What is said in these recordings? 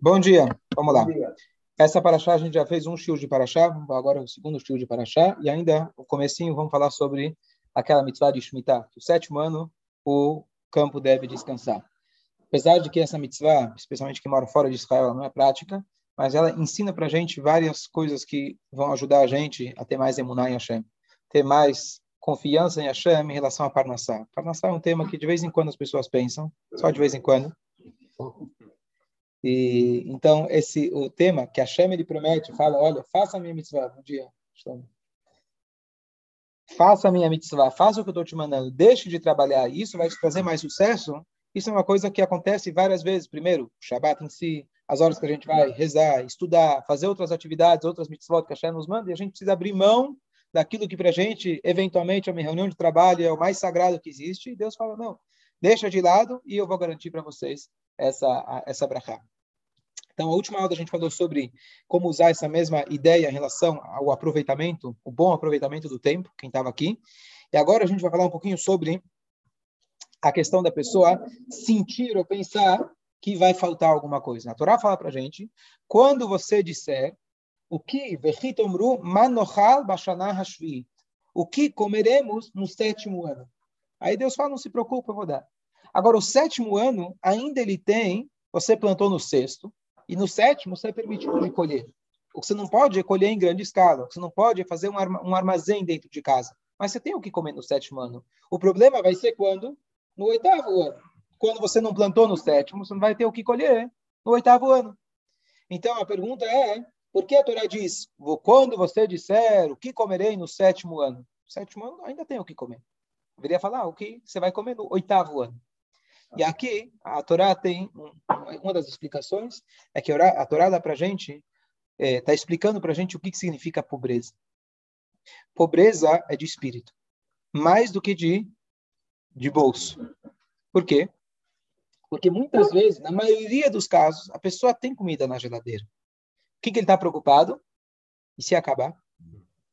Bom dia, vamos lá. Essa paraxá a gente já fez um shiur de paraxá, agora o segundo shiur de paraxá, e ainda o comecinho vamos falar sobre aquela mitzvah de Shemitah, que o sétimo ano o campo deve descansar. Apesar de que essa mitzvah, especialmente que mora fora de Israel, não é prática, mas ela ensina para a gente várias coisas que vão ajudar a gente a ter mais emuná em Hashem, ter mais confiança em Hashem em relação a Parnassá. Parnassá é um tema que de vez em quando as pessoas pensam, só de vez em quando, e então esse o tema que a Hashem ele promete, fala, olha, faça a minha mitzvah, bom dia. Faça a minha mitzvah, faça o que eu estou te mandando, deixe de trabalhar, isso vai te trazer mais sucesso. Isso é uma coisa que acontece várias vezes. Primeiro, o Shabbat em si, as horas que a gente vai rezar, estudar, fazer outras atividades, outras mitzvot que a Hashem nos manda, e a gente precisa abrir mão daquilo que para a gente, eventualmente, é uma reunião de trabalho, é o mais sagrado que existe. E Deus fala, não, deixa de lado e eu vou garantir para vocês essa, essa brachá. Então, a última aula a gente falou sobre como usar essa mesma ideia em relação ao aproveitamento, o bom aproveitamento do tempo, quem estava aqui. E agora a gente vai falar um pouquinho sobre a questão da pessoa sentir ou pensar que vai faltar alguma coisa. A Torá fala para gente, quando você disser o que manochal o que comeremos no sétimo ano. Aí Deus fala, não se preocupe, eu vou dar. Agora, o sétimo ano, ainda ele tem, você plantou no sexto, e no sétimo você é permitido de colher. O que você não pode é colher em grande escala, o que você não pode é fazer um armazém dentro de casa. Mas você tem o que comer no sétimo ano. O problema vai ser quando? No oitavo ano. Quando você não plantou no sétimo, você não vai ter o que colher no oitavo ano. Então a pergunta é: por que a Torá diz, quando você disser o que comerei no sétimo ano? No sétimo ano ainda tem o que comer. Deveria falar o que você vai comer no oitavo ano. E aqui, a Torá tem uma das explicações, é que a Torá dá para a gente, está é, explicando para a gente o que, que significa pobreza. Pobreza é de espírito, mais do que de, de bolso. Por quê? Porque muitas vezes, na maioria dos casos, a pessoa tem comida na geladeira. O que, que ele está preocupado? E se acabar?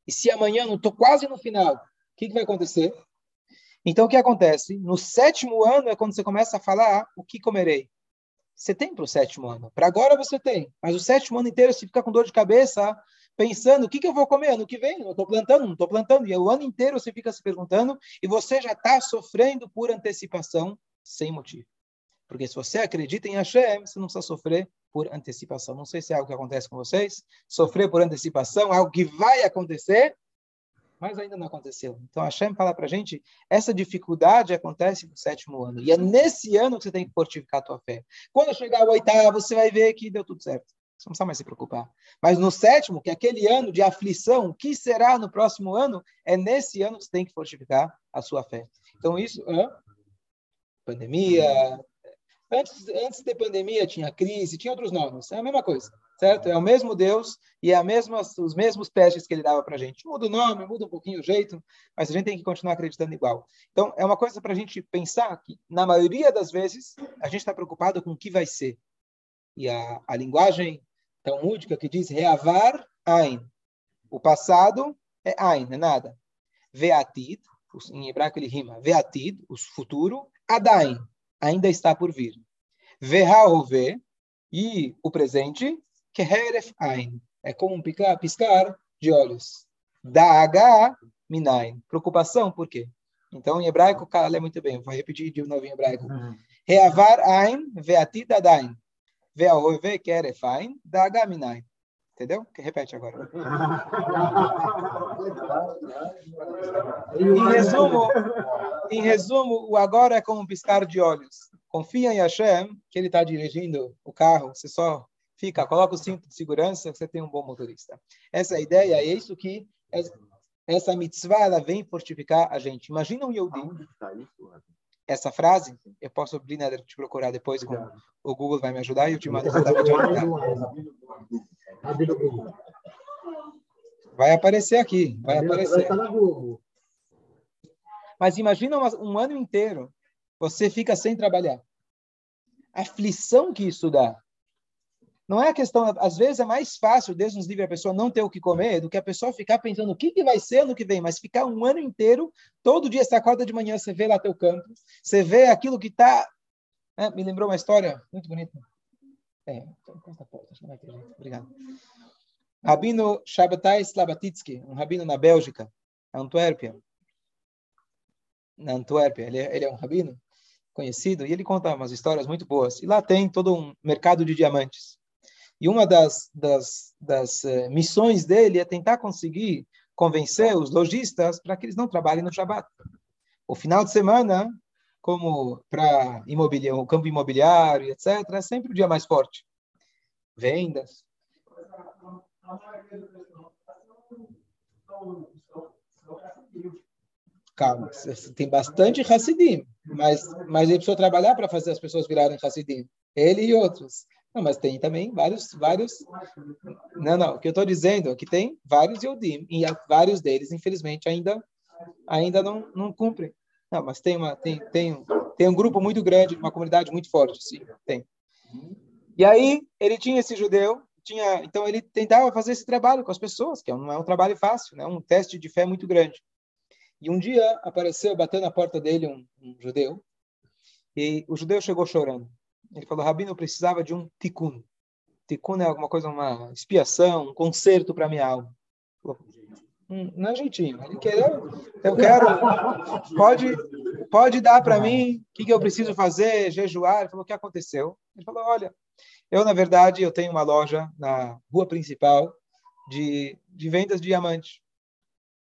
E se amanhã, não estou quase no final, o que, que vai acontecer? Então, o que acontece? No sétimo ano é quando você começa a falar ah, o que comerei. Você tem para o sétimo ano. Para agora você tem. Mas o sétimo ano inteiro você fica com dor de cabeça, pensando o que, que eu vou comer ano que vem. Eu estou plantando, não estou plantando. E o ano inteiro você fica se perguntando e você já está sofrendo por antecipação sem motivo. Porque se você acredita em Hashem, você não precisa sofrer por antecipação. Não sei se é algo que acontece com vocês. Sofrer por antecipação, algo que vai acontecer, mas ainda não aconteceu. Então, Hashem fala para a gente, essa dificuldade acontece no sétimo ano. E é nesse ano que você tem que fortificar a tua fé. Quando chegar ao oitavo, você vai ver que deu tudo certo. Você não precisa mais se preocupar. Mas no sétimo, que é aquele ano de aflição, o que será no próximo ano? É nesse ano que você tem que fortificar a sua fé. Então, isso... Hã? Pandemia... Antes, antes de pandemia tinha crise, tinha outros nomes. É a mesma coisa certo? É o mesmo Deus e é mesma, os mesmos testes que ele dava para a gente. Muda o nome, muda um pouquinho o jeito, mas a gente tem que continuar acreditando igual. Então, é uma coisa para a gente pensar que, na maioria das vezes, a gente está preocupado com o que vai ser. E a, a linguagem talmúdica que diz reavar ein. O passado é ein, é nada. Veatid, em hebraico ele rima, veatid, o futuro, adain, ainda está por vir. Vehaove, e o presente, Keheref Ein. É como um piscar, piscar de olhos. Daga Minain. Preocupação, por quê? Então, em hebraico, o cara lê muito bem. Vou repetir de novo em hebraico. Uhum. Reavar Ein ve'atid adain. Ve'ahove keref Ein daga Minain. Entendeu? Repete agora. em resumo, em resumo, o agora é como um piscar de olhos. Confia em Hashem, que ele está dirigindo o carro. Você só fica, coloca o cinto de segurança, você tem um bom motorista. Essa é ideia, é isso que essa mitzvah ela vem fortificar a gente. Imagina um Yodi. Essa frase, eu posso abrir, né, te procurar depois, com, o Google vai me ajudar e eu te mando exatamente Vai aparecer aqui, vai aparecer. Mas imagina um ano inteiro, você fica sem trabalhar. A aflição que isso dá. Não é a questão, às vezes é mais fácil, Deus nos livre a pessoa não ter o que comer, do que a pessoa ficar pensando o que, que vai ser no que vem, mas ficar um ano inteiro, todo dia você acorda de manhã, você vê lá teu campo, você vê aquilo que está. É, me lembrou uma história muito bonita. É, jeito. Obrigado. Rabino Shabbatai Slabatitsky, um rabino na Bélgica, Antuérpia. Na Antuérpia, ele é, ele é um rabino conhecido e ele conta umas histórias muito boas. E lá tem todo um mercado de diamantes. E uma das, das, das uh, missões dele é tentar conseguir convencer os lojistas para que eles não trabalhem no Shabat. O final de semana, como para o campo imobiliário, etc., é sempre o dia mais forte. Vendas. Calma, tem bastante Hassidim, mas, mas ele precisou trabalhar para fazer as pessoas virarem Hassidim. Ele e outros. Não, mas tem também vários, vários. Não, não. O que eu estou dizendo é que tem vários Yodim e vários deles, infelizmente, ainda, ainda não, não cumprem. Não, mas tem uma, tem, tem, tem um grupo muito grande, uma comunidade muito forte, sim, tem. E aí ele tinha esse judeu, tinha, então ele tentava fazer esse trabalho com as pessoas, que não é um trabalho fácil, né? Um teste de fé muito grande. E um dia apareceu, bateu na porta dele um, um judeu, e o judeu chegou chorando. Ele falou, Rabino, eu precisava de um tikkun. Tikkun é alguma coisa, uma expiação, um conserto para minha alma. Hum, não é jeitinho. Ele quereu, eu quero, pode, pode dar para mim o que, que eu preciso fazer, jejuar. Ele falou, o que aconteceu? Ele falou, olha, eu, na verdade, eu tenho uma loja na rua principal de, de vendas de diamante.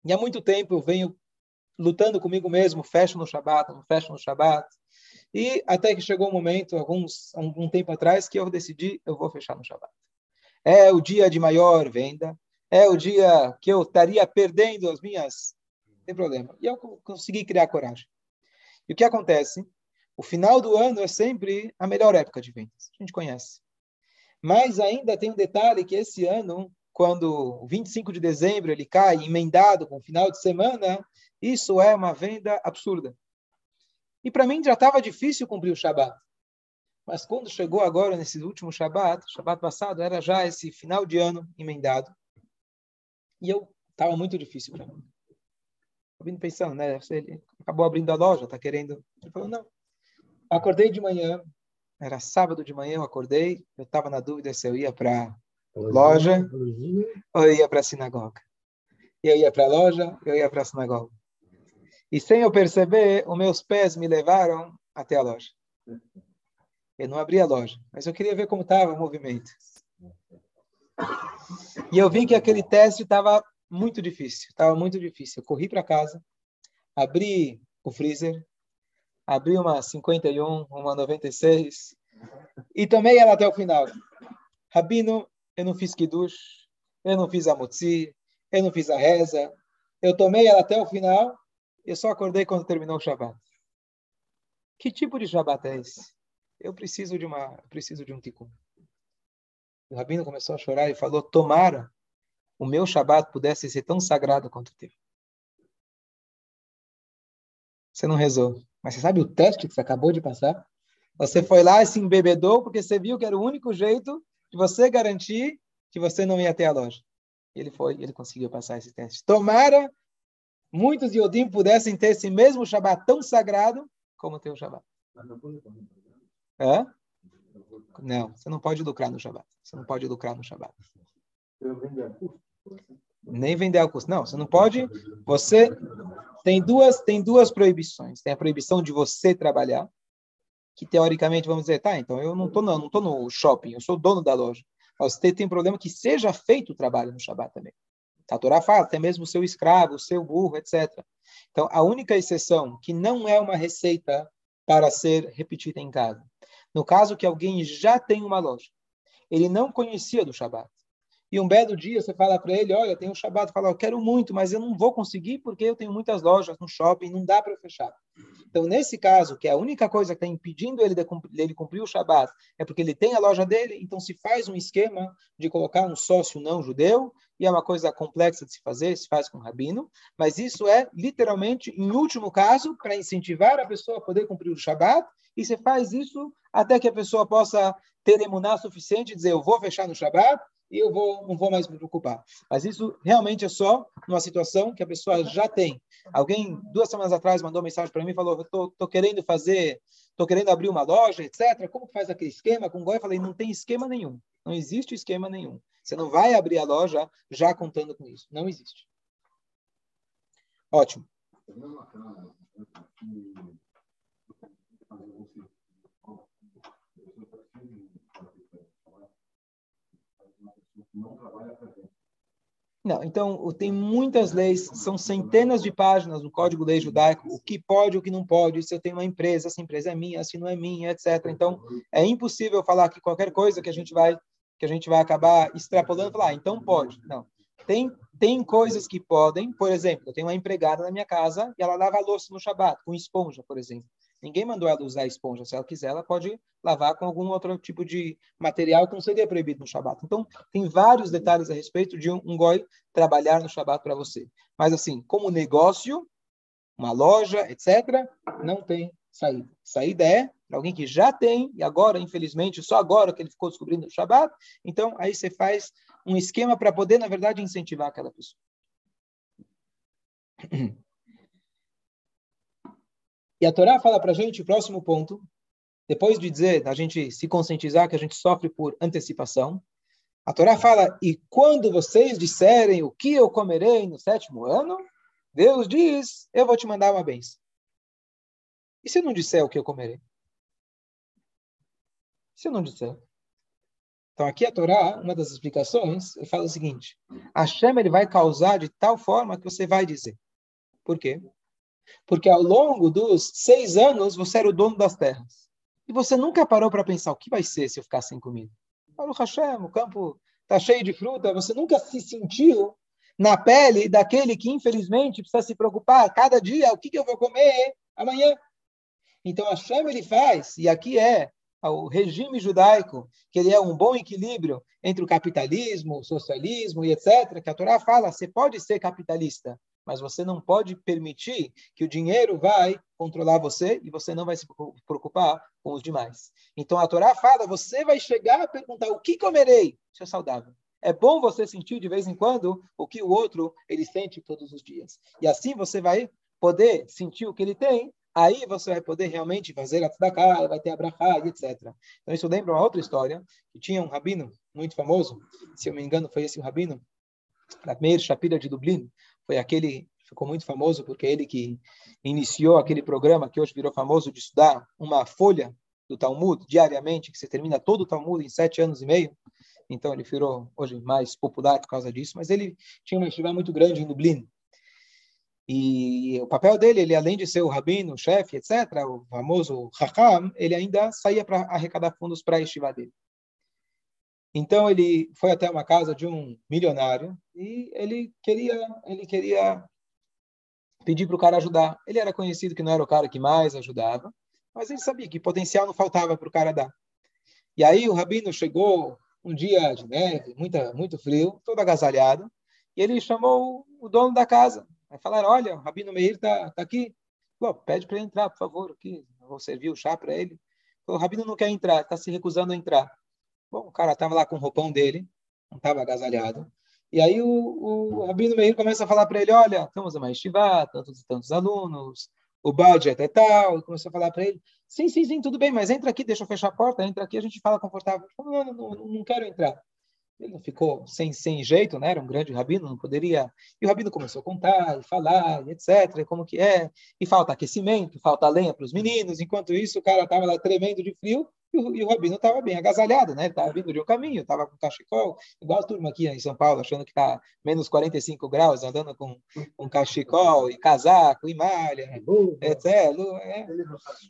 E há muito tempo eu venho lutando comigo mesmo, fecho no Shabat, não fecho no Shabat. E até que chegou um momento, alguns algum tempo atrás, que eu decidi, eu vou fechar no Shabat. É o dia de maior venda, é o dia que eu estaria perdendo as minhas, não tem problema. E eu consegui criar coragem. E o que acontece? O final do ano é sempre a melhor época de vendas. A gente conhece. Mas ainda tem um detalhe que esse ano, quando o 25 de dezembro ele cai emendado com o final de semana, isso é uma venda absurda. E para mim já estava difícil cumprir o Shabat. Mas quando chegou agora, nesse último Shabat, Shabat passado, era já esse final de ano emendado. E eu estava muito difícil para mim. Vindo pensando, né? Ele acabou abrindo a loja, está querendo. Ele falou, não. Acordei de manhã, era sábado de manhã, eu acordei, eu estava na dúvida se eu ia para loja ou eu ia para a sinagoga. Eu ia para a loja, eu ia para a sinagoga. E sem eu perceber, os meus pés me levaram até a loja. Eu não abri a loja, mas eu queria ver como estava o movimento. E eu vi que aquele teste estava muito difícil, estava muito difícil. Eu corri para casa, abri o freezer, abri uma 51, uma 96 e tomei ela até o final. Rabino, eu não fiz kiddush, eu não fiz a motzi, eu não fiz a reza, eu tomei ela até o final eu só acordei quando terminou o Shabat. Que tipo de Shabat é esse? Eu preciso de uma, preciso de um tikkun. O rabino começou a chorar e falou: Tomara o meu Shabat pudesse ser tão sagrado quanto o teu. Você não rezou, mas você sabe o teste que você acabou de passar? Você foi lá e se embebedou porque você viu que era o único jeito de você garantir que você não ia ter a loja. Ele foi, ele conseguiu passar esse teste. Tomara muitos Yodim pudessem ter esse mesmo Shabat tão sagrado como tem o Shabat. Hã? Não, você não pode lucrar no Shabat. Você não pode lucrar no Shabat. Nem vender ao custo. Não, você não pode. Você tem duas, tem duas proibições. Tem a proibição de você trabalhar, que teoricamente vamos dizer, tá, então eu não estou não, não tô no shopping, eu sou dono da loja. Você tem problema que seja feito o trabalho no Shabat também. A Torá fala, até mesmo o seu escravo, o seu burro, etc. Então, a única exceção que não é uma receita para ser repetida em casa. No caso que alguém já tem uma loja, ele não conhecia do Shabat. E um belo dia você fala para ele, olha, tem um Shabat, fala, eu quero muito, mas eu não vou conseguir porque eu tenho muitas lojas no shopping, não dá para fechar. Então, nesse caso, que é a única coisa que está impedindo ele de ele cumprir o Shabat é porque ele tem a loja dele, então se faz um esquema de colocar um sócio não judeu, e é uma coisa complexa de se fazer, se faz com o rabino, mas isso é literalmente, em último caso, para incentivar a pessoa a poder cumprir o Shabat, e você faz isso até que a pessoa possa ter emuná suficiente, dizer eu vou fechar no Shabat, e eu vou, não vou mais me preocupar. Mas isso realmente é só numa situação que a pessoa já tem. Alguém, duas semanas atrás, mandou mensagem para mim falou: estou querendo fazer, estou querendo abrir uma loja, etc. Como faz aquele esquema com o? Eu falei: não tem esquema nenhum. Não existe esquema nenhum. Você não vai abrir a loja já contando com isso. Não existe. Ótimo. Não trabalha para Não, então tem muitas leis, são centenas de páginas no Código Lei Judaico, o que pode, o que não pode, se eu tenho uma empresa, essa empresa é minha, se não é minha, etc. Então é impossível falar que qualquer coisa que a gente vai que a gente vai acabar extrapolando, falar, ah, então pode. Não. Tem tem coisas que podem, por exemplo, eu tenho uma empregada na minha casa e ela lava a louça no Shabat com esponja, por exemplo. Ninguém mandou ela usar esponja. Se ela quiser, ela pode lavar com algum outro tipo de material que não seria proibido no Shabat. Então, tem vários detalhes a respeito de um, goi trabalhar no Shabat para você. Mas, assim, como negócio, uma loja, etc., não tem saída. Saída é alguém que já tem, e agora, infelizmente, só agora que ele ficou descobrindo o Shabat, então aí você faz um esquema para poder, na verdade, incentivar aquela pessoa. E a Torá fala para a gente, próximo ponto, depois de dizer, a gente se conscientizar que a gente sofre por antecipação, a Torá fala, e quando vocês disserem o que eu comerei no sétimo ano, Deus diz, eu vou te mandar uma bênção. E se eu não disser o que eu comerei? Se eu não disser? Então aqui a Torá, uma das explicações, fala o seguinte, a chama ele vai causar de tal forma que você vai dizer. Por quê? Porque ao longo dos seis anos você era o dono das terras. E você nunca parou para pensar o que vai ser se eu ficar sem comida. Paulo Hashem, o campo está cheio de fruta. Você nunca se sentiu na pele daquele que, infelizmente, precisa se preocupar cada dia o que, que eu vou comer amanhã. Então, Hashem ele faz, e aqui é o regime judaico, que ele é um bom equilíbrio entre o capitalismo, o socialismo e etc., que a Torá fala, você pode ser capitalista, mas você não pode permitir que o dinheiro vai controlar você e você não vai se preocupar com os demais. Então a Torá fala, você vai chegar a perguntar o que comerei? Isso é saudável. É bom você sentir de vez em quando o que o outro ele sente todos os dias. E assim você vai poder sentir o que ele tem, aí você vai poder realmente fazer a tzedakah, vai ter a brachá, etc. Então isso lembra uma outra história, que tinha um rabino muito famoso, se eu me engano foi esse o rabino, Meir Shapira de Dublin, foi aquele ficou muito famoso porque é ele que iniciou aquele programa que hoje virou famoso de estudar uma folha do Talmud diariamente, que você termina todo o Talmud em sete anos e meio. Então ele virou hoje mais popular por causa disso. Mas ele tinha uma estiva muito grande em Dublin. E o papel dele, ele além de ser o rabino, o chefe, etc., o famoso Hakam, ele ainda saía para arrecadar fundos para a estiva dele. Então ele foi até uma casa de um milionário e ele queria, ele queria pedir para o cara ajudar. Ele era conhecido que não era o cara que mais ajudava, mas ele sabia que potencial não faltava para o cara dar. E aí o rabino chegou um dia de neve, muita, muito frio, todo agasalhado, e ele chamou o dono da casa. Aí falaram, olha, o rabino Meir está tá aqui. Pô, pede para ele entrar, por favor, aqui. vou servir o chá para ele. O rabino não quer entrar, está se recusando a entrar. O cara estava lá com o roupão dele, não estava agasalhado. E aí o, o Rabino Meir começa a falar para ele, olha, estamos a mais estivá, tantos e tantos alunos, o budget é tal, e começou a falar para ele, sim, sim, sim, tudo bem, mas entra aqui, deixa eu fechar a porta, entra aqui, a gente fala confortável. Não, não, não, quero entrar. Ele ficou sem, sem jeito, né? Era um grande rabino, não poderia. E o rabino começou a contar, e falar, e etc, como que é. E falta aquecimento, falta lenha para os meninos. Enquanto isso, o cara estava lá tremendo de frio. E o, e o Rabino estava bem agasalhado, né? Ele estava vindo de um caminho, estava com cachecol, igual a turma aqui em São Paulo, achando que está menos 45 graus, andando com um cachecol e casaco e malha, etc. É.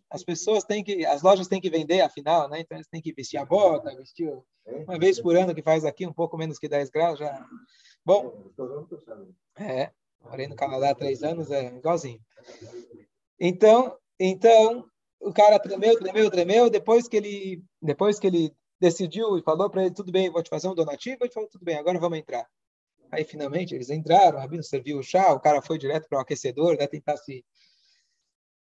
As pessoas têm que, as lojas têm que vender, afinal, né? Então eles têm que vestir a bota, vestir uma vez por ano que faz aqui, um pouco menos que 10 graus já. Bom, é, morei no Canadá há três anos, é igualzinho. Então, então o cara tremeu, tremeu, tremeu. Depois que ele, depois que ele decidiu e falou para ele, tudo bem, vou te fazer um donativo, ele falou, tudo bem, agora vamos entrar. Aí, finalmente, eles entraram, o Rabino serviu o chá, o cara foi direto para o aquecedor, né, tentar se...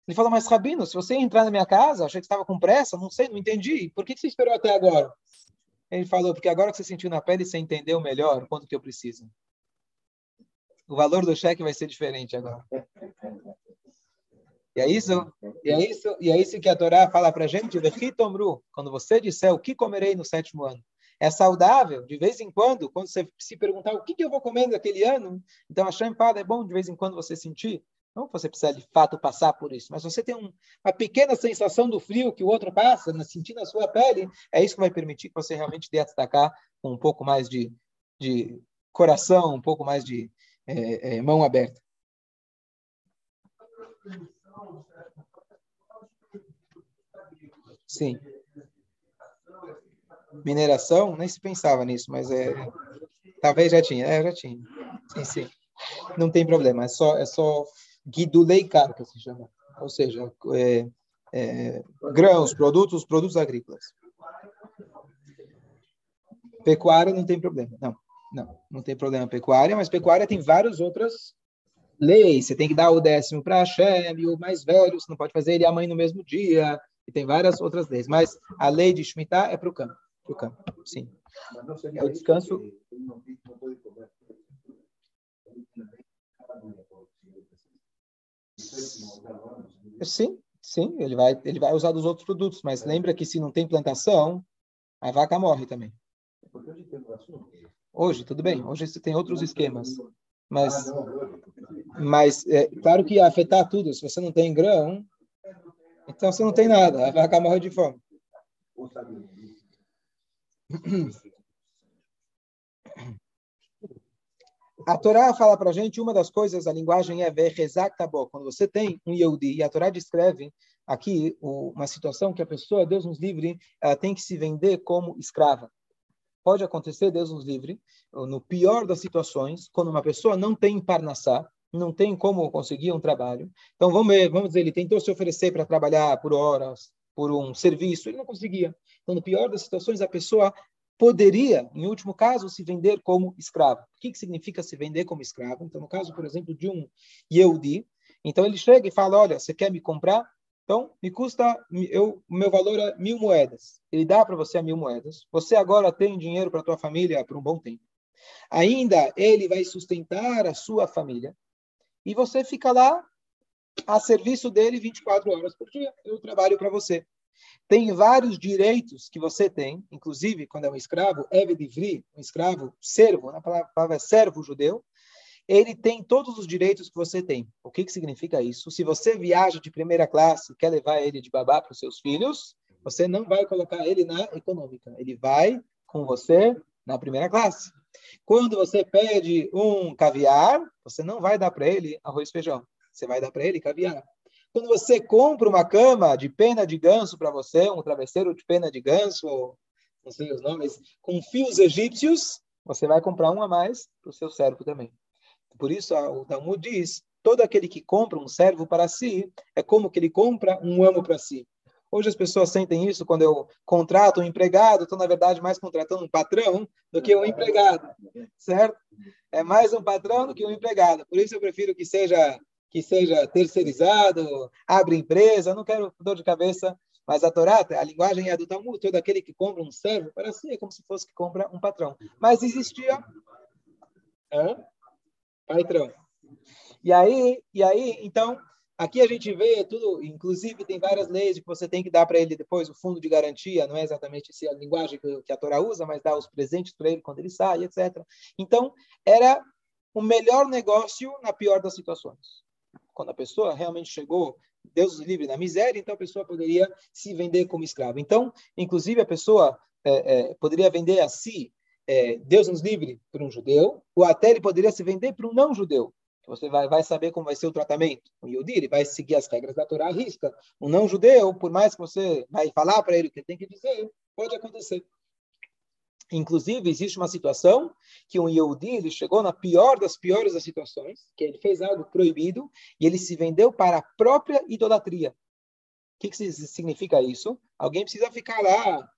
Ele falou, mas Rabino, se você entrar na minha casa, achei que estava com pressa, não sei, não entendi. Por que você esperou até agora? Ele falou, porque agora que você sentiu na pele, você entendeu melhor quanto que eu preciso. O valor do cheque vai ser diferente agora. E é isso, e é isso, e é isso que a Torá fala para a gente, quando você disser o que comerei no sétimo ano. É saudável, de vez em quando, quando você se perguntar o que, que eu vou comer naquele ano, então a Shem fala, é bom de vez em quando você sentir, não que você precisa de fato passar por isso, mas você tem um, uma pequena sensação do frio que o outro passa, sentir na sua pele, é isso que vai permitir que você realmente dê destacar com um pouco mais de, de coração, um pouco mais de é, é, mão aberta. Sim. Mineração, nem se pensava nisso, mas é, talvez já tinha, é, já tinha. Sim, sim. Não tem problema, é só, é só guiduleikar, que se chama. Ou seja, é, é, grãos, produtos, produtos agrícolas. Pecuária não tem problema, não. Não, não tem problema pecuária, mas pecuária tem várias outras leis. Você tem que dar o décimo para Hashem, e o mais velho, você não pode fazer ele e a mãe no mesmo dia. E tem várias outras leis. Mas a lei de Shemitah é para o campo. Para o campo, sim. É o descanso. Sim, sim, ele vai, ele vai usar dos outros produtos, mas lembra que se não tem plantação, a vaca morre também. Hoje, tudo bem. Hoje você tem outros esquemas. Mas, mas é, claro que ia afetar tudo. Se você não tem grão, então você não tem nada. A vaca morre de fome. A Torá fala para a gente uma das coisas, a linguagem é Vechezak Tabó. Quando você tem um Yehudi, e a Torá descreve aqui uma situação que a pessoa, Deus nos livre, ela tem que se vender como escrava pode acontecer, Deus nos livre, no pior das situações, quando uma pessoa não tem parnassá, não tem como conseguir um trabalho. Então, vamos ver, vamos dizer, ele tentou se oferecer para trabalhar por horas, por um serviço, ele não conseguia. Então, no pior das situações, a pessoa poderia, em último caso, se vender como escravo. O que, que significa se vender como escravo? Então, no caso, por exemplo, de um Yehudi, então ele chega e fala, olha, você quer me comprar? Então, me custa, eu, meu valor é mil moedas. Ele dá para você mil moedas. Você agora tem dinheiro para tua família por um bom tempo. Ainda ele vai sustentar a sua família. E você fica lá a serviço dele 24 horas por dia. Eu trabalho para você. Tem vários direitos que você tem, inclusive quando é um escravo, Eved um escravo servo, a palavra é servo judeu, ele tem todos os direitos que você tem. O que, que significa isso? Se você viaja de primeira classe, quer levar ele de babá para os seus filhos, você não vai colocar ele na econômica. Ele vai com você na primeira classe. Quando você pede um caviar, você não vai dar para ele arroz e feijão. Você vai dar para ele caviar. Quando você compra uma cama de pena de ganso para você, um travesseiro de pena de ganso, não sei os nomes, com fios egípcios, você vai comprar um a mais para o seu servo também. Por isso, o Talmud diz: todo aquele que compra um servo para si é como que ele compra um amo para si. Hoje as pessoas sentem isso quando eu contrato um empregado, estou, na verdade, mais contratando um patrão do que um empregado, certo? É mais um patrão do que um empregado. Por isso eu prefiro que seja que seja terceirizado, abre empresa, não quero dor de cabeça, mas a Torá, a linguagem é do Talmud, todo aquele que compra um servo para si é como se fosse que compra um patrão. Mas existia... Hã? Patrão. E aí, e aí, então, aqui a gente vê tudo, inclusive tem várias leis que você tem que dar para ele depois o fundo de garantia, não é exatamente essa a linguagem que, a Torá usa, mas dá os presentes para ele quando ele sai, etc. Então, era o melhor negócio na pior das situações. Quando a pessoa realmente chegou, Deus livre na miséria, então a pessoa poderia se vender como escravo. Então, inclusive, a pessoa é, é, poderia vender a si é, Deus nos livre para um judeu, ou até ele poderia se vender para um não-judeu. Você vai, vai saber como vai ser o tratamento. O Yudi ele vai seguir as regras da Torá à risca. Um não-judeu, por mais que você vai falar para ele o que ele tem que dizer, pode acontecer. Inclusive, existe uma situação que um Yehudi ele chegou na pior das piores das situações, que ele fez algo proibido e ele se vendeu para a própria idolatria. O que, que significa isso? Alguém precisa ficar lá,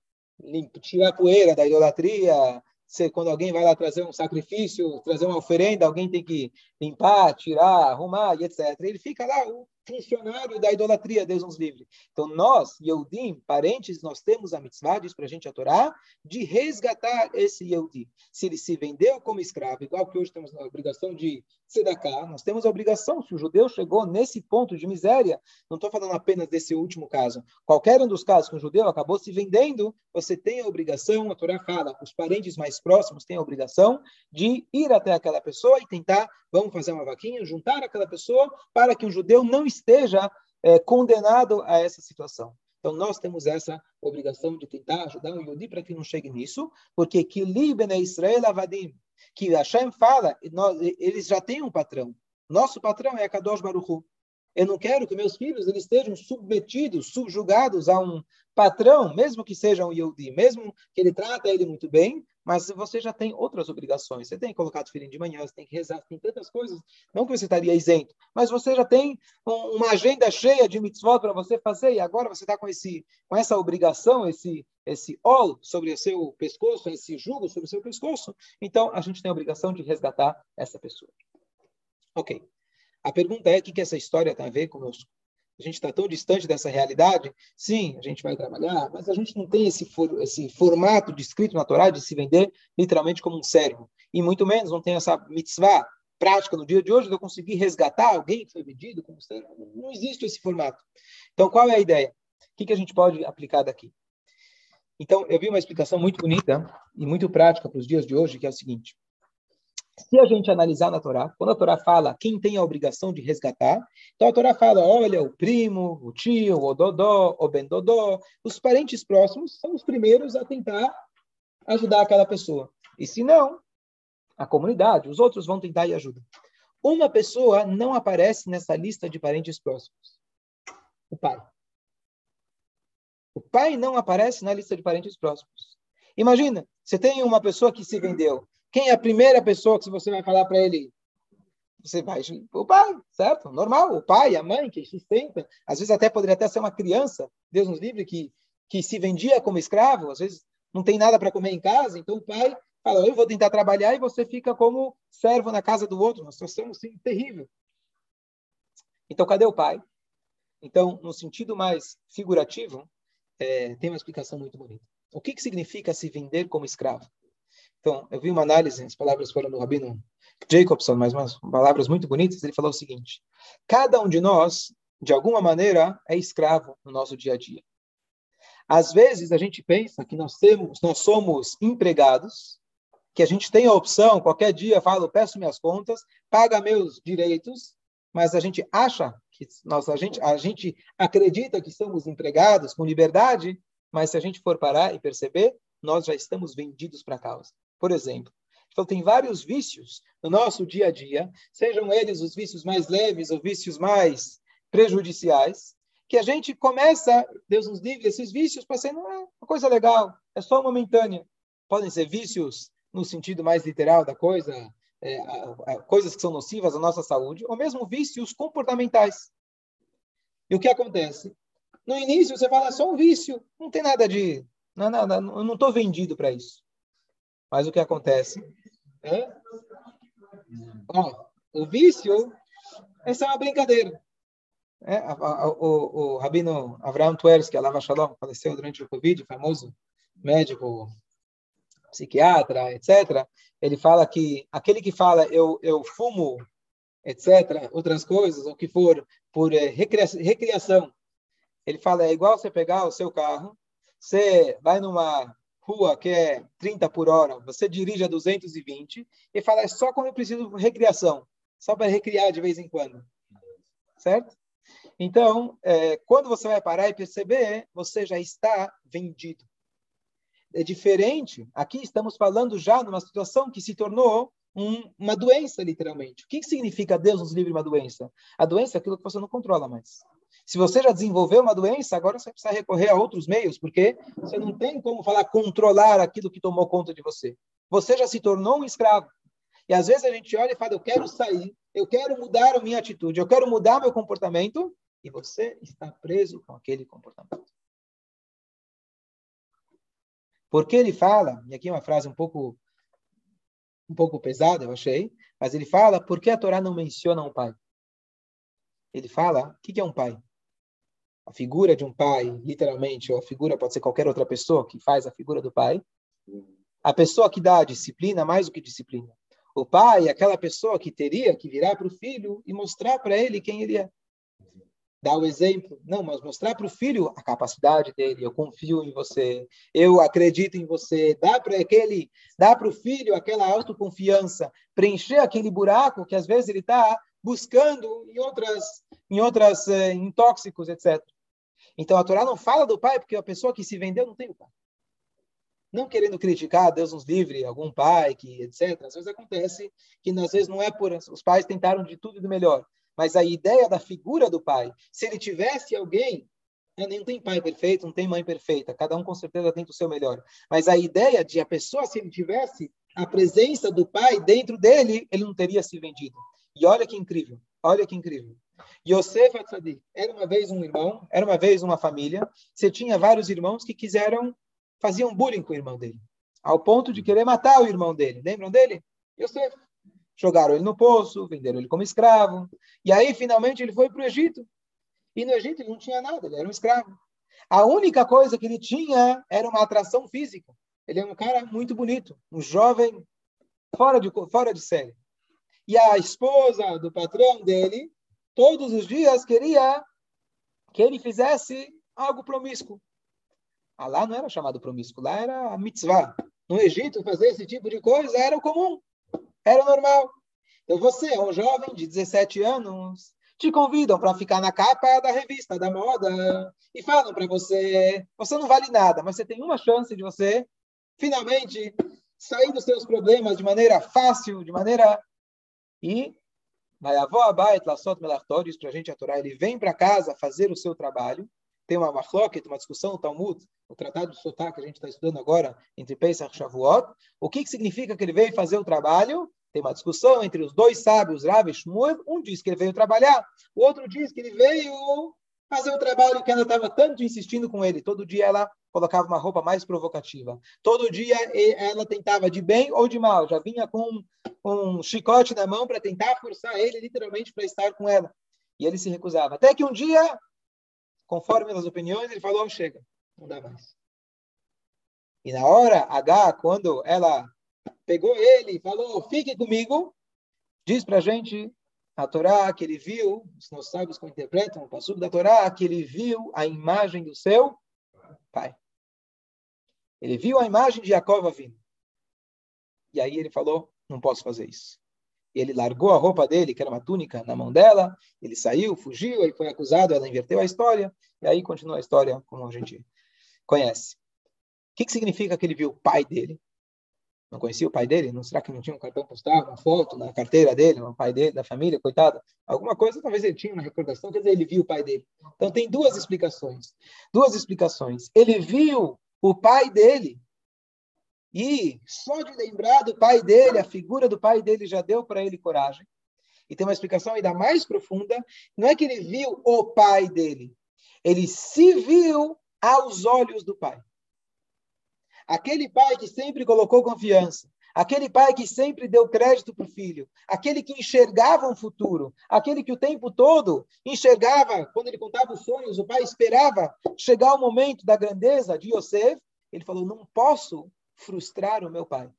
tirar a poeira da idolatria, você, quando alguém vai lá trazer um sacrifício, trazer uma oferenda, alguém tem que limpar, tirar, arrumar e etc. Ele fica lá, funcionário da idolatria, Deus nos livre. Então, nós, Yehudim, parentes, nós temos a mitzvah, diz para a gente a Torá, de resgatar esse Yehudi. Se ele se vendeu como escravo, igual que hoje temos a obrigação de tzedakah, nós temos a obrigação, se o judeu chegou nesse ponto de miséria, não estou falando apenas desse último caso, qualquer um dos casos que um judeu acabou se vendendo, você tem a obrigação, a Torá fala, os parentes mais próximos têm a obrigação de ir até aquela pessoa e tentar, vamos fazer uma vaquinha, juntar aquela pessoa para que um judeu não esteja é, condenado a essa situação. Então, nós temos essa obrigação de tentar ajudar o Yodi para que não chegue nisso, porque que Libene Israel Avadim, que Hashem fala, nós, eles já têm um patrão. Nosso patrão é Kadosh Baruchu. Eu não quero que meus filhos eles estejam submetidos, subjugados a um patrão, mesmo que seja um Yehudi, mesmo que ele trata ele muito bem, mas você já tem outras obrigações. Você tem que colocar o filho de manhã, você tem que rezar, tem tantas coisas. Não que você estaria isento, mas você já tem uma agenda cheia de mitzvot para você fazer e agora você está com esse, com essa obrigação, esse esse ol sobre o seu pescoço, esse jugo sobre o seu pescoço. Então a gente tem a obrigação de resgatar essa pessoa. Ok. A pergunta é: o que, essa história tem a ver conosco? A gente está tão distante dessa realidade? Sim, a gente vai trabalhar, mas a gente não tem esse, for, esse formato descrito na Torá de se vender literalmente como um servo. E muito menos não tem essa mitzvah prática no dia de hoje de eu conseguir resgatar alguém que foi vendido como servo. Não existe esse formato. Então, qual é a ideia? O que, que a gente pode aplicar daqui? Então, eu vi uma explicação muito bonita e muito prática para os dias de hoje, que é o seguinte. Se a gente analisar na Torá, quando a Torá fala quem tem a obrigação de resgatar, então a Torá fala, olha, o primo, o tio, o dodó, o bendodó, os parentes próximos são os primeiros a tentar ajudar aquela pessoa. E se não, a comunidade, os outros vão tentar e ajudar. Uma pessoa não aparece nessa lista de parentes próximos. O pai. O pai não aparece na lista de parentes próximos. Imagina, você tem uma pessoa que se vendeu. Quem é a primeira pessoa que você vai falar para ele? Você vai o pai, certo? Normal, o pai, a mãe que sustenta. Às vezes até poderia até ser uma criança, Deus nos livre, que, que se vendia como escravo, às vezes não tem nada para comer em casa, então o pai fala, eu vou tentar trabalhar e você fica como servo na casa do outro, uma situação assim, terrível. Então, cadê o pai? Então, no sentido mais figurativo, é, tem uma explicação muito bonita. O que, que significa se vender como escravo? Então, eu vi uma análise, as palavras foram do Rabino Jacobson, mas umas palavras muito bonitas. Ele falou o seguinte: cada um de nós, de alguma maneira, é escravo no nosso dia a dia. Às vezes a gente pensa que nós temos, nós somos empregados, que a gente tem a opção, qualquer dia falo, peço minhas contas, paga meus direitos, mas a gente acha que nós, a gente, a gente acredita que somos empregados com liberdade, mas se a gente for parar e perceber, nós já estamos vendidos para a causa. Por exemplo, então tem vários vícios no nosso dia a dia, sejam eles os vícios mais leves ou vícios mais prejudiciais, que a gente começa, Deus nos livre, esses vícios parecendo ah, uma coisa legal, é só momentânea. Podem ser vícios no sentido mais literal da coisa, é, coisas que são nocivas à nossa saúde, ou mesmo vícios comportamentais. E o que acontece? No início você fala, só um vício, não tem nada de. Não, não, eu não estou vendido para isso. Mas o que acontece? É? Ó, o vício, essa é uma brincadeira. É, a, a, o, o Rabino Avraham Tversky, Alava Shalom, faleceu durante o Covid, famoso médico, psiquiatra, etc. Ele fala que aquele que fala eu, eu fumo, etc., outras coisas, ou que for por é, recriação, ele fala é igual você pegar o seu carro, você vai numa rua que é 30 por hora, você dirige a 220 e fala, é só quando eu preciso de recreação, só para recriar de vez em quando. Certo? Então, é, quando você vai parar e perceber, você já está vendido. É diferente, aqui estamos falando já numa situação que se tornou um, uma doença, literalmente. O que, que significa Deus nos livre de uma doença? A doença é aquilo que você não controla mais. Se você já desenvolveu uma doença, agora você precisa recorrer a outros meios, porque você não tem como falar controlar aquilo que tomou conta de você. Você já se tornou um escravo. E às vezes a gente olha e fala: eu quero sair, eu quero mudar a minha atitude, eu quero mudar meu comportamento, e você está preso com aquele comportamento. Porque ele fala, e aqui é uma frase um pouco um pouco pesada, eu achei, mas ele fala, por que a Torá não menciona o pai? ele fala, o que é um pai? A figura de um pai, literalmente, ou a figura pode ser qualquer outra pessoa que faz a figura do pai. A pessoa que dá a disciplina mais do que disciplina. O pai é aquela pessoa que teria que virar para o filho e mostrar para ele quem ele é. Dar o exemplo. Não, mas mostrar para o filho a capacidade dele. Eu confio em você. Eu acredito em você. Dá para aquele, dá para o filho aquela autoconfiança, preencher aquele buraco que às vezes ele está buscando em outras, em outras, eh, em tóxicos, etc. Então a Torá não fala do pai porque a pessoa que se vendeu não tem o pai. Não querendo criticar, Deus nos livre, algum pai que, etc. Às vezes acontece que às vezes não é por os pais tentaram de tudo e do melhor, mas a ideia da figura do pai, se ele tivesse alguém né, não tem pai perfeito, não tem mãe perfeita, cada um com certeza tenta o seu melhor. Mas a ideia de a pessoa, se ele tivesse a presença do pai dentro dele, ele não teria se vendido. E olha que incrível, olha que incrível. Yosef Atzadik era uma vez um irmão, era uma vez uma família. Você tinha vários irmãos que quiseram, faziam bullying com o irmão dele, ao ponto de querer matar o irmão dele. Lembram dele? Yosef. Jogaram ele no poço, venderam ele como escravo. E aí, finalmente, ele foi para o Egito. E no Egito ele não tinha nada, ele era um escravo. A única coisa que ele tinha era uma atração física. Ele é um cara muito bonito, um jovem fora de, fora de série. E a esposa do patrão dele, todos os dias, queria que ele fizesse algo promíscuo. Ah, lá não era chamado promíscuo, lá era a mitzvah. No Egito, fazer esse tipo de coisa era o comum, era normal. Então você é um jovem de 17 anos, te convidam para ficar na capa da revista, da moda, e falam para você, você não vale nada, mas você tem uma chance de você finalmente sair dos seus problemas de maneira fácil, de maneira e vai avó abait lasot melachtor, diz para a gente a Torá, ele vem para casa fazer o seu trabalho. Tem uma machloket, uma discussão no Talmud, o Tratado de Sotá, que a gente está estudando agora, entre Pesach e Shavuot. O que, que significa que ele veio fazer o trabalho? Tem uma discussão entre os dois sábios, Rav e Shmuel. Um diz que ele veio trabalhar, o outro diz que ele veio fazer o trabalho que ela estava tanto insistindo com ele. Todo dia ela colocava uma roupa mais provocativa. Todo dia ela tentava de bem ou de mal. Já vinha com um chicote na mão para tentar forçar ele, literalmente, para estar com ela. E ele se recusava. Até que um dia, conforme as opiniões, ele falou: chega, não dá mais. E na hora H, quando ela pegou ele e falou: fique comigo, diz para a gente a Torá que ele viu, os nossos sábios que interpretam o passo da Torá, que ele viu a imagem do seu pai. Ele viu a imagem de Jacob vindo. E aí ele falou, não posso fazer isso. Ele largou a roupa dele, que era uma túnica, na mão dela, ele saiu, fugiu, ele foi acusado, ela inverteu a história, e aí continua a história como a gente conhece. O que, que significa que ele viu o pai dele? Não conhecia o pai dele? Não será que não tinha um cartão postal, uma foto na carteira dele, o pai dele, da família, coitado? Alguma coisa talvez ele tinha uma recordação, quer dizer, ele viu o pai dele. Então tem duas explicações. Duas explicações. Ele viu o pai dele e só de lembrar do pai dele, a figura do pai dele já deu para ele coragem. E tem uma explicação ainda mais profunda, não é que ele viu o pai dele, ele se viu aos olhos do pai. Aquele pai que sempre colocou confiança, aquele pai que sempre deu crédito para o filho, aquele que enxergava um futuro, aquele que o tempo todo enxergava, quando ele contava os sonhos, o pai esperava chegar o momento da grandeza de Yosef, ele falou: Não posso frustrar o meu pai.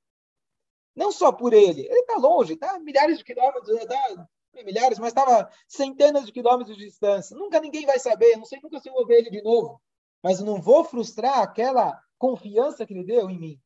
Não só por ele, ele está longe, está milhares de quilômetros, está milhares, mas estava centenas de quilômetros de distância. Nunca ninguém vai saber, não sei nunca se eu vou ver ele de novo. Mas não vou frustrar aquela confiança que ele deu em mim.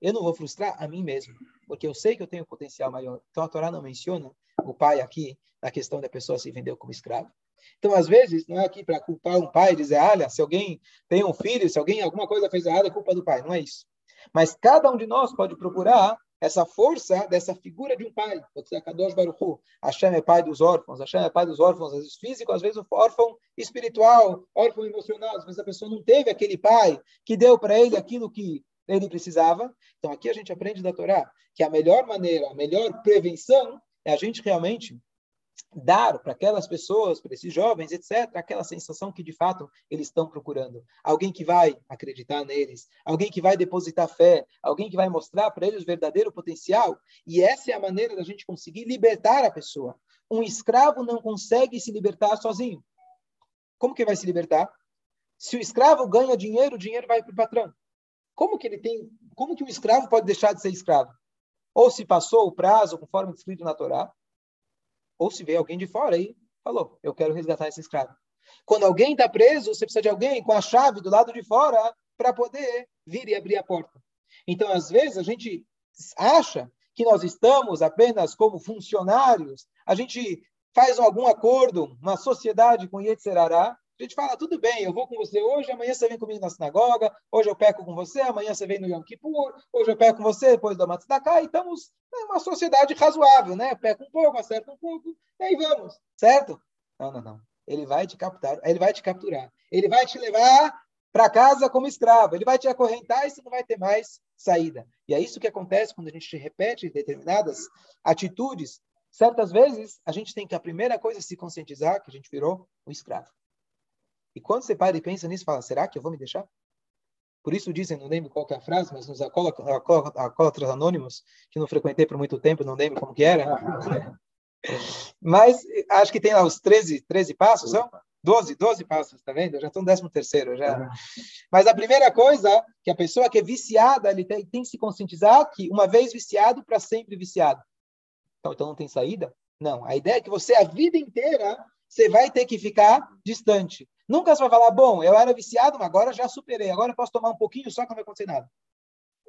Eu não vou frustrar a mim mesmo, porque eu sei que eu tenho potencial maior. Então a Torá não menciona o pai aqui na questão da pessoa se vendeu como escravo. Então, às vezes, não é aqui para culpar um pai e dizer, olha, se alguém tem um filho, se alguém alguma coisa fez errado, é culpa do pai. Não é isso. Mas cada um de nós pode procurar essa força dessa figura de um pai. Pode ser Kadosh Baruch Hashem é pai dos órfãos, Hashem é pai dos órfãos, às vezes físico, às vezes órfão espiritual, órfão emocional. Às vezes a pessoa não teve aquele pai que deu para ele aquilo que ele precisava. Então aqui a gente aprende da Torá que a melhor maneira, a melhor prevenção é a gente realmente dar para aquelas pessoas, para esses jovens, etc., aquela sensação que de fato eles estão procurando. Alguém que vai acreditar neles, alguém que vai depositar fé, alguém que vai mostrar para eles o verdadeiro potencial. E essa é a maneira da gente conseguir libertar a pessoa. um escravo não consegue se libertar sozinho. Como que vai se libertar? Se o escravo ganha dinheiro, o dinheiro vai para o patrão. Como que ele tem? Como que o escravo pode deixar de ser escravo? Ou se passou o prazo, conforme descrito na Torá, ou se veio alguém de fora e falou: Eu quero resgatar esse escravo. Quando alguém está preso, você precisa de alguém com a chave do lado de fora para poder vir e abrir a porta. Então, às vezes, a gente acha que nós estamos apenas como funcionários, a gente faz algum acordo, uma sociedade com Yetzerará, a gente fala, tudo bem, eu vou com você hoje, amanhã você vem comigo na sinagoga, hoje eu peco com você, amanhã você vem no Yom Kippur, hoje eu peco com você, depois do Matzedaká, e estamos numa sociedade razoável, né? Peco um pouco, acerta um pouco, e aí vamos, certo? Não, não, não. Ele vai te capturar, ele vai te capturar. Ele vai te levar para casa como escravo, ele vai te acorrentar e você não vai ter mais saída. E é isso que acontece quando a gente repete determinadas atitudes. Certas vezes, a gente tem que, a primeira coisa, se conscientizar que a gente virou um escravo. E quando você para e pensa nisso, fala, será que eu vou me deixar? Por isso dizem, não lembro qual é a frase, mas nos acólatras anônimos, que não frequentei por muito tempo, não lembro como que era. mas acho que tem lá os 13, 13 passos, são? 12, 12 passos, tá vendo? Eu já estou no 13 terceiro, já. Mas a primeira coisa, que a pessoa que é viciada, ele tem, tem que se conscientizar que uma vez viciado, para sempre viciado. Então, então não tem saída? Não. A ideia é que você, a vida inteira, você vai ter que ficar distante. Nunca você vai falar, bom, eu era viciado, mas agora já superei, agora eu posso tomar um pouquinho só que não vai acontecer nada.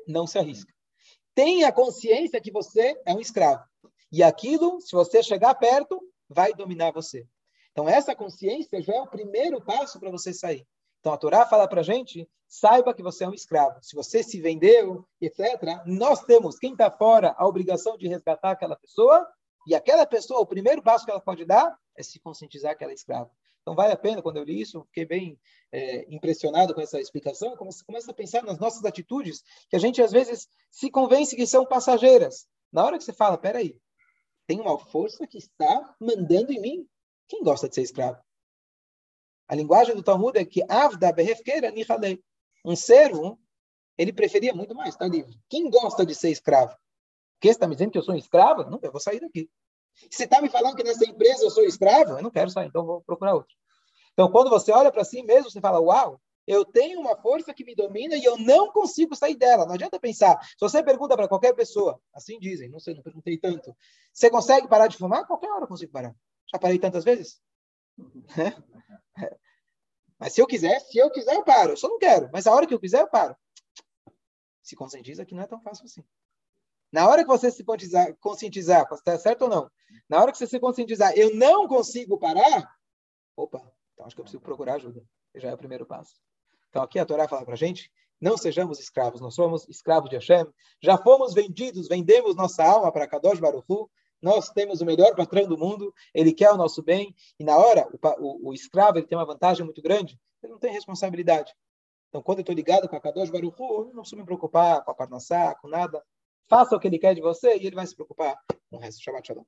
Não se arrisca. Tenha consciência que você é um escravo. E aquilo, se você chegar perto, vai dominar você. Então, essa consciência já é o primeiro passo para você sair. Então, a Torá fala para a gente, saiba que você é um escravo. Se você se vendeu, etc., nós temos, quem está fora, a obrigação de resgatar aquela pessoa, e aquela pessoa, o primeiro passo que ela pode dar é se conscientizar que ela é escrava. Então, vale a pena, quando eu li isso, fiquei bem é, impressionado com essa explicação, começa, começa a pensar nas nossas atitudes, que a gente, às vezes, se convence que são passageiras. Na hora que você fala, peraí, tem uma força que está mandando em mim. Quem gosta de ser escravo? A linguagem do Talmud é que Avda behefkeira nihalei. Um servo, ele preferia muito mais estar livre. Quem gosta de ser escravo? Você está me dizendo que eu sou um escravo? Não, eu vou sair daqui. Você está me falando que nessa empresa eu sou escravo? Eu não quero sair, então vou procurar outro. Então, quando você olha para si mesmo, você fala, uau, eu tenho uma força que me domina e eu não consigo sair dela. Não adianta pensar. Se você pergunta para qualquer pessoa, assim dizem, não sei, não perguntei tanto, você consegue parar de fumar? Qualquer hora eu consigo parar. Já parei tantas vezes? É. Mas se eu quiser, se eu quiser, eu paro. Eu só não quero. Mas a hora que eu quiser, eu paro. Se conscientiza que não é tão fácil assim. Na hora que você se conscientizar, conscientizar está certo ou não, na hora que você se conscientizar, eu não consigo parar, opa, então acho que eu preciso procurar ajuda. Já é o primeiro passo. Então aqui a Torá fala para gente, não sejamos escravos, nós somos escravos de Hashem, já fomos vendidos, vendemos nossa alma para Kadosh Baruchu, nós temos o melhor patrão do mundo, ele quer o nosso bem, e na hora, o, o, o escravo ele tem uma vantagem muito grande, ele não tem responsabilidade. Então, quando eu estou ligado com a Kadosh Baruchu, eu não preciso me preocupar com a Parnassá, com nada. Faça o que ele quer de você e ele vai se preocupar com o resto. Shabbat Shalom.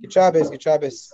Que chabes, que chabes.